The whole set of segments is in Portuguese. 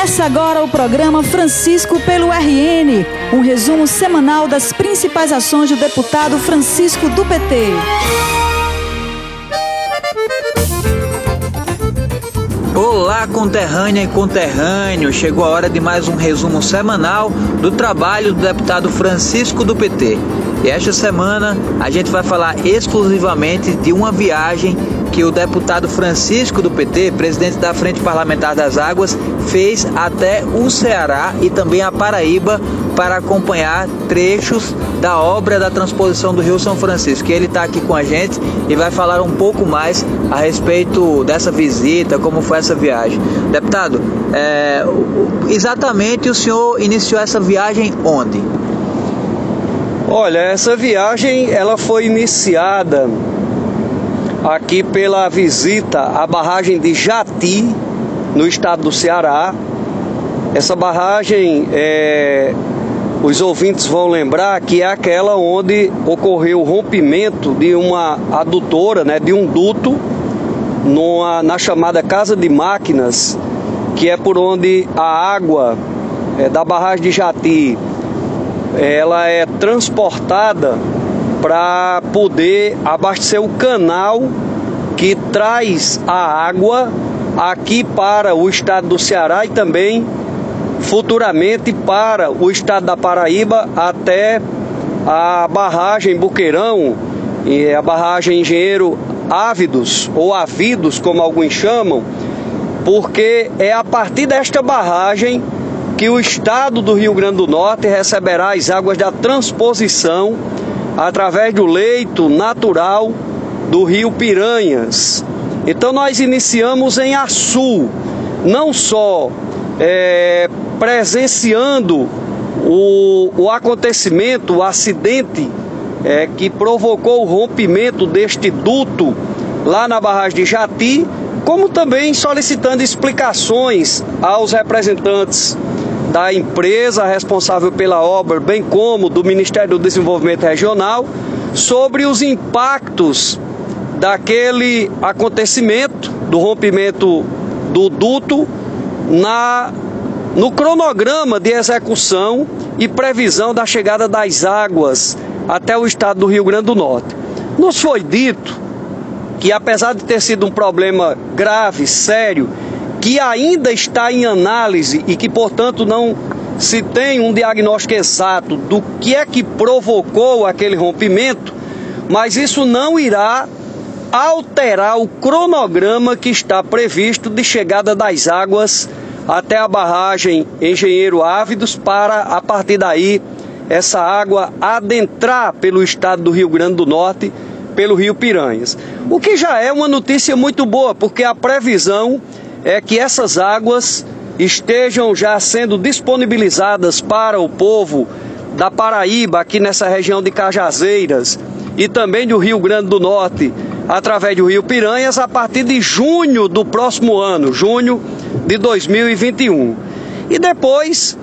Começa agora o programa Francisco pelo RN, um resumo semanal das principais ações do deputado Francisco do PT. Olá, conterrânea e conterrâneo! Chegou a hora de mais um resumo semanal do trabalho do deputado Francisco do PT. E esta semana a gente vai falar exclusivamente de uma viagem que o deputado Francisco do PT, presidente da Frente Parlamentar das Águas, fez até o Ceará e também a Paraíba para acompanhar trechos da obra da transposição do Rio São Francisco. E ele está aqui com a gente e vai falar um pouco mais a respeito dessa visita, como foi essa viagem. Deputado, é, exatamente o senhor iniciou essa viagem onde? Olha, essa viagem ela foi iniciada aqui pela visita à barragem de Jati, no estado do Ceará. Essa barragem, é, os ouvintes vão lembrar que é aquela onde ocorreu o rompimento de uma adutora, né, de um duto, numa, na chamada Casa de Máquinas, que é por onde a água é, da barragem de Jati ela é transportada para poder abastecer o canal que traz a água aqui para o estado do Ceará e também futuramente para o estado da Paraíba até a barragem Buqueirão. E a barragem Engenheiro Ávidos ou Avidos, como alguns chamam, porque é a partir desta barragem que o estado do Rio Grande do Norte receberá as águas da transposição através do leito natural do rio Piranhas. Então nós iniciamos em Açu, não só é, presenciando o, o acontecimento, o acidente é, que provocou o rompimento deste duto lá na barragem de Jati, como também solicitando explicações aos representantes da empresa responsável pela obra, bem como do Ministério do Desenvolvimento Regional, sobre os impactos daquele acontecimento, do rompimento do duto, na, no cronograma de execução e previsão da chegada das águas até o estado do Rio Grande do Norte. Nos foi dito que, apesar de ter sido um problema grave, sério, que ainda está em análise e que, portanto, não se tem um diagnóstico exato do que é que provocou aquele rompimento, mas isso não irá alterar o cronograma que está previsto de chegada das águas até a barragem Engenheiro Ávidos para a partir daí essa água adentrar pelo estado do Rio Grande do Norte pelo Rio Piranhas. O que já é uma notícia muito boa, porque a previsão é que essas águas estejam já sendo disponibilizadas para o povo da Paraíba, aqui nessa região de Cajazeiras, e também do Rio Grande do Norte, através do Rio Piranhas, a partir de junho do próximo ano, junho de 2021. E depois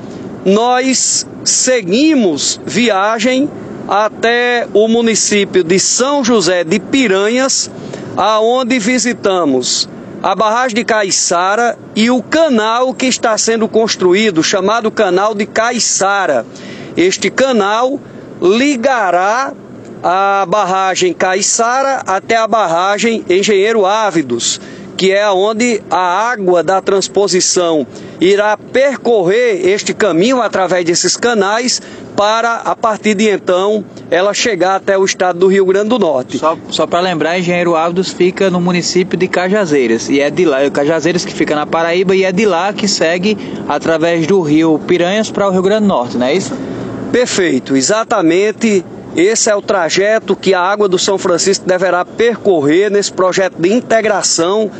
nós seguimos viagem até o município de São José de Piranhas, aonde visitamos a barragem de Caiçara e o canal que está sendo construído, chamado Canal de Caiçara. Este canal ligará a barragem Caiçara até a barragem Engenheiro Ávidos, que é onde a água da transposição irá percorrer este caminho através desses canais para, a partir de então, ela chegar até o estado do Rio Grande do Norte. Só, só para lembrar, Engenheiro Ávidos fica no município de Cajazeiras, e é de lá, Cajazeiras que fica na Paraíba, e é de lá que segue através do rio Piranhas para o Rio Grande do Norte, não é isso? Perfeito, exatamente. Esse é o trajeto que a água do São Francisco deverá percorrer nesse projeto de integração,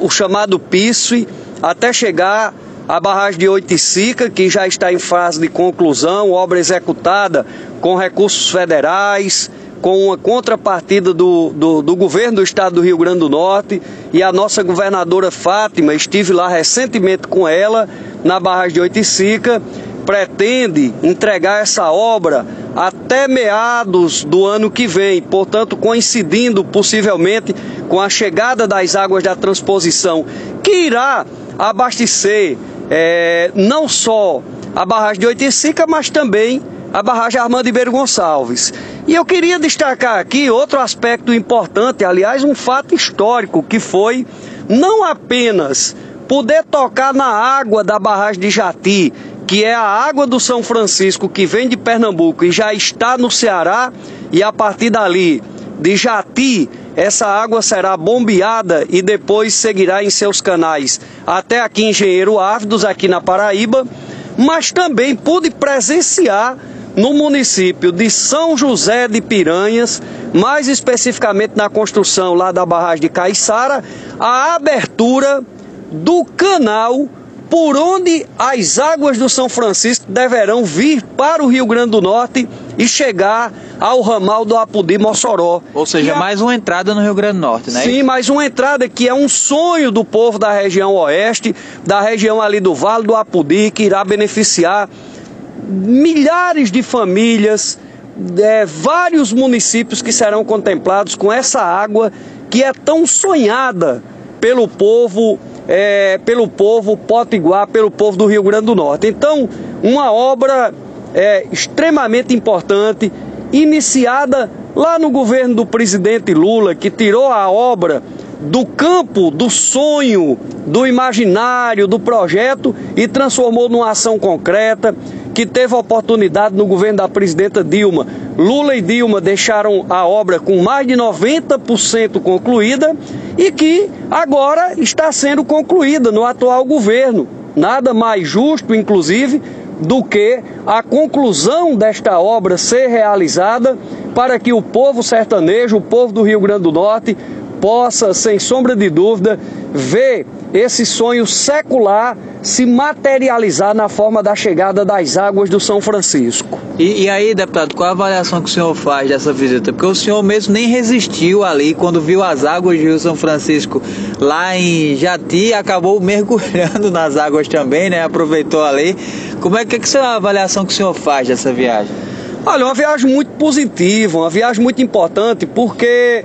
o chamado PISFE, até chegar à barragem de Oiticica, que já está em fase de conclusão, obra executada com recursos federais, com uma contrapartida do, do, do, governo do estado do Rio Grande do Norte. E a nossa governadora Fátima, estive lá recentemente com ela na barragem de Oiticica, pretende entregar essa obra até meados do ano que vem, portanto, coincidindo possivelmente com a chegada das águas da transposição, que irá abastecer é, não só a barragem de Oiticica, mas também a barragem Armando Ribeiro Gonçalves. E eu queria destacar aqui outro aspecto importante, aliás, um fato histórico, que foi não apenas poder tocar na água da barragem de Jati, que é a água do São Francisco que vem de Pernambuco e já está no Ceará, e a partir dali, de Jati, essa água será bombeada e depois seguirá em seus canais. Até aqui em Engenheiro Ávidos, aqui na Paraíba, mas também pude presenciar no município de São José de Piranhas, mais especificamente na construção lá da barragem de Caiçara, a abertura do canal por onde as águas do São Francisco deverão vir para o Rio Grande do Norte e chegar ao ramal do Apudi Mossoró. Ou seja, a... mais uma entrada no Rio Grande do Norte, né? Sim, mais uma entrada que é um sonho do povo da região oeste, da região ali do Vale do Apudi, que irá beneficiar milhares de famílias, é, vários municípios que serão contemplados com essa água que é tão sonhada pelo povo, é, pelo povo potiguar, pelo povo do Rio Grande do Norte. Então, uma obra é, extremamente importante, iniciada lá no governo do presidente Lula, que tirou a obra do campo do sonho, do imaginário, do projeto e transformou numa ação concreta que teve oportunidade no governo da presidenta Dilma. Lula e Dilma deixaram a obra com mais de 90% concluída e que agora está sendo concluída no atual governo. Nada mais justo, inclusive, do que a conclusão desta obra ser realizada para que o povo sertanejo, o povo do Rio Grande do Norte, possa, sem sombra de dúvida, ver esse sonho secular se materializar na forma da chegada das águas do São Francisco. E, e, aí, deputado, qual a avaliação que o senhor faz dessa visita? Porque o senhor mesmo nem resistiu ali quando viu as águas do Rio São Francisco lá em Jati, acabou mergulhando nas águas também, né? Aproveitou ali. Como é que, que é a avaliação que o senhor faz dessa viagem? Olha, uma viagem muito positiva, uma viagem muito importante, porque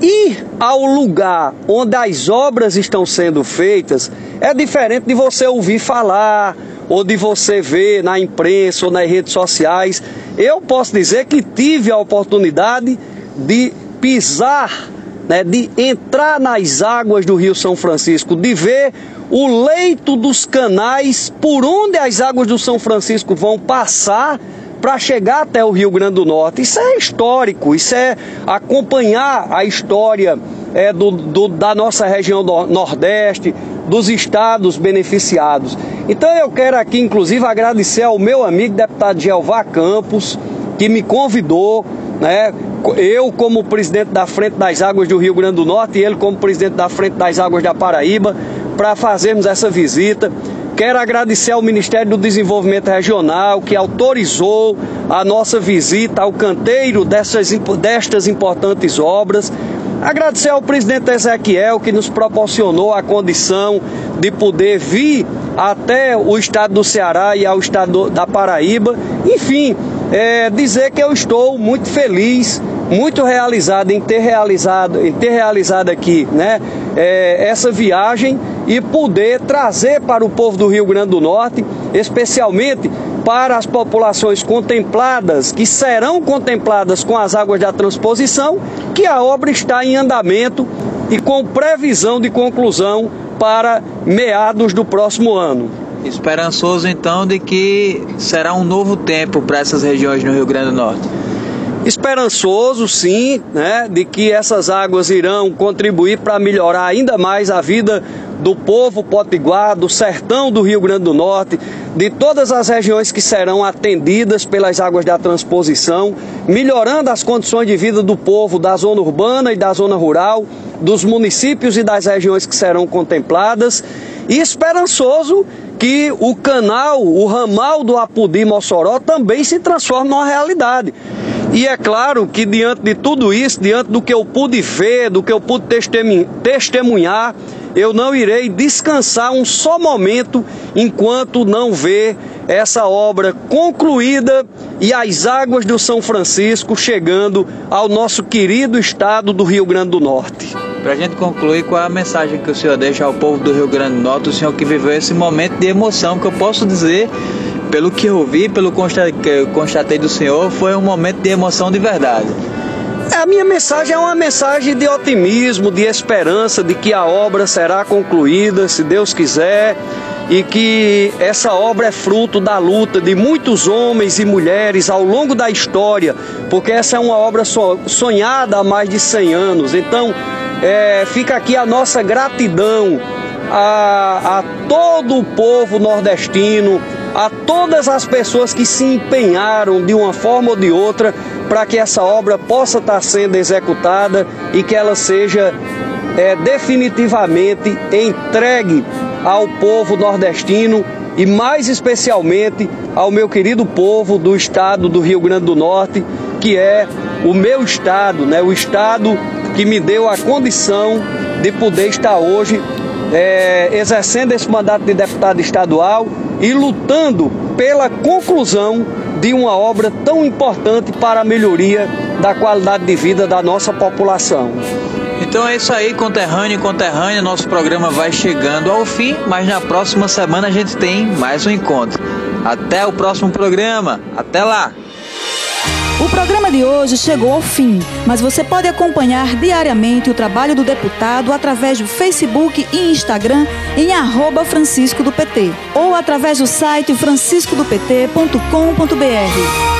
ir ao lugar onde as obras estão sendo feitas é diferente de você ouvir falar ou de você ver na imprensa ou nas redes sociais. Eu posso dizer que tive a oportunidade de pisar, né, de entrar nas águas do Rio São Francisco, de ver o leito dos canais por onde as águas do São Francisco vão passar para chegar até o Rio Grande do Norte. Isso é histórico, isso é acompanhar a história é, do, do, da nossa região do Nordeste, dos estados beneficiados. Então eu quero aqui, inclusive, agradecer ao meu amigo deputado Jeová Campos, que me convidou, né? Eu como presidente da Frente das Águas do Rio Grande do Norte e ele como presidente da Frente das Águas da Paraíba, para fazermos essa visita. Quero agradecer ao Ministério do Desenvolvimento Regional que autorizou a nossa visita ao canteiro dessas, destas importantes obras. Agradecer ao presidente Ezequiel que nos proporcionou a condição de poder vir até o estado do Ceará e ao estado da Paraíba. Enfim, é, dizer que eu estou muito feliz, muito realizado em ter realizado, em ter realizado aqui, né, é, essa viagem e poder trazer para o povo do Rio Grande do Norte, especialmente para as populações contempladas, que serão contempladas com as águas da transposição, que a obra está em andamento e com previsão de conclusão para meados do próximo ano. Esperançoso então de que será um novo tempo para essas regiões no Rio Grande do Norte. Esperançoso, sim, né, de que essas águas irão contribuir para melhorar ainda mais a vida do povo potiguar, do sertão do Rio Grande do Norte, de todas as regiões que serão atendidas pelas águas da transposição, melhorando as condições de vida do povo da zona urbana e da zona rural, dos municípios e das regiões que serão contempladas, e esperançoso que o canal, o ramal do Apudi Mossoró também se transforme numa realidade. E é claro que diante de tudo isso, diante do que eu pude ver, do que eu pude testemunhar, eu não irei descansar um só momento enquanto não ver essa obra concluída e as águas do São Francisco chegando ao nosso querido estado do Rio Grande do Norte. para a gente concluir, qual é a mensagem que o senhor deixa ao povo do Rio Grande do Norte, o senhor que viveu esse momento de emoção, que eu posso dizer, pelo que eu vi, pelo que eu constatei do senhor, foi um momento de emoção de verdade. A minha mensagem é uma mensagem de otimismo, de esperança, de que a obra será concluída, se Deus quiser, e que essa obra é fruto da luta de muitos homens e mulheres ao longo da história, porque essa é uma obra sonhada há mais de 100 anos. Então, é, fica aqui a nossa gratidão a, a todo o povo nordestino, a todas as pessoas que se empenharam de uma forma ou de outra para que essa obra possa estar sendo executada e que ela seja é, definitivamente entregue ao povo nordestino e mais especialmente ao meu querido povo do estado do Rio Grande do Norte, que é o meu estado, né? o estado que me deu a condição de poder estar hoje é, exercendo esse mandato de deputado estadual e lutando pela conclusão de uma obra tão importante para a melhoria da qualidade de vida da nossa população. Então é isso aí, conterrâneo e conterrânea. Nosso programa vai chegando ao fim, mas na próxima semana a gente tem mais um encontro. Até o próximo programa. Até lá! O programa de hoje chegou ao fim, mas você pode acompanhar diariamente o trabalho do deputado através do Facebook e Instagram em arroba Francisco do PT ou através do site franciscodopt.com.br.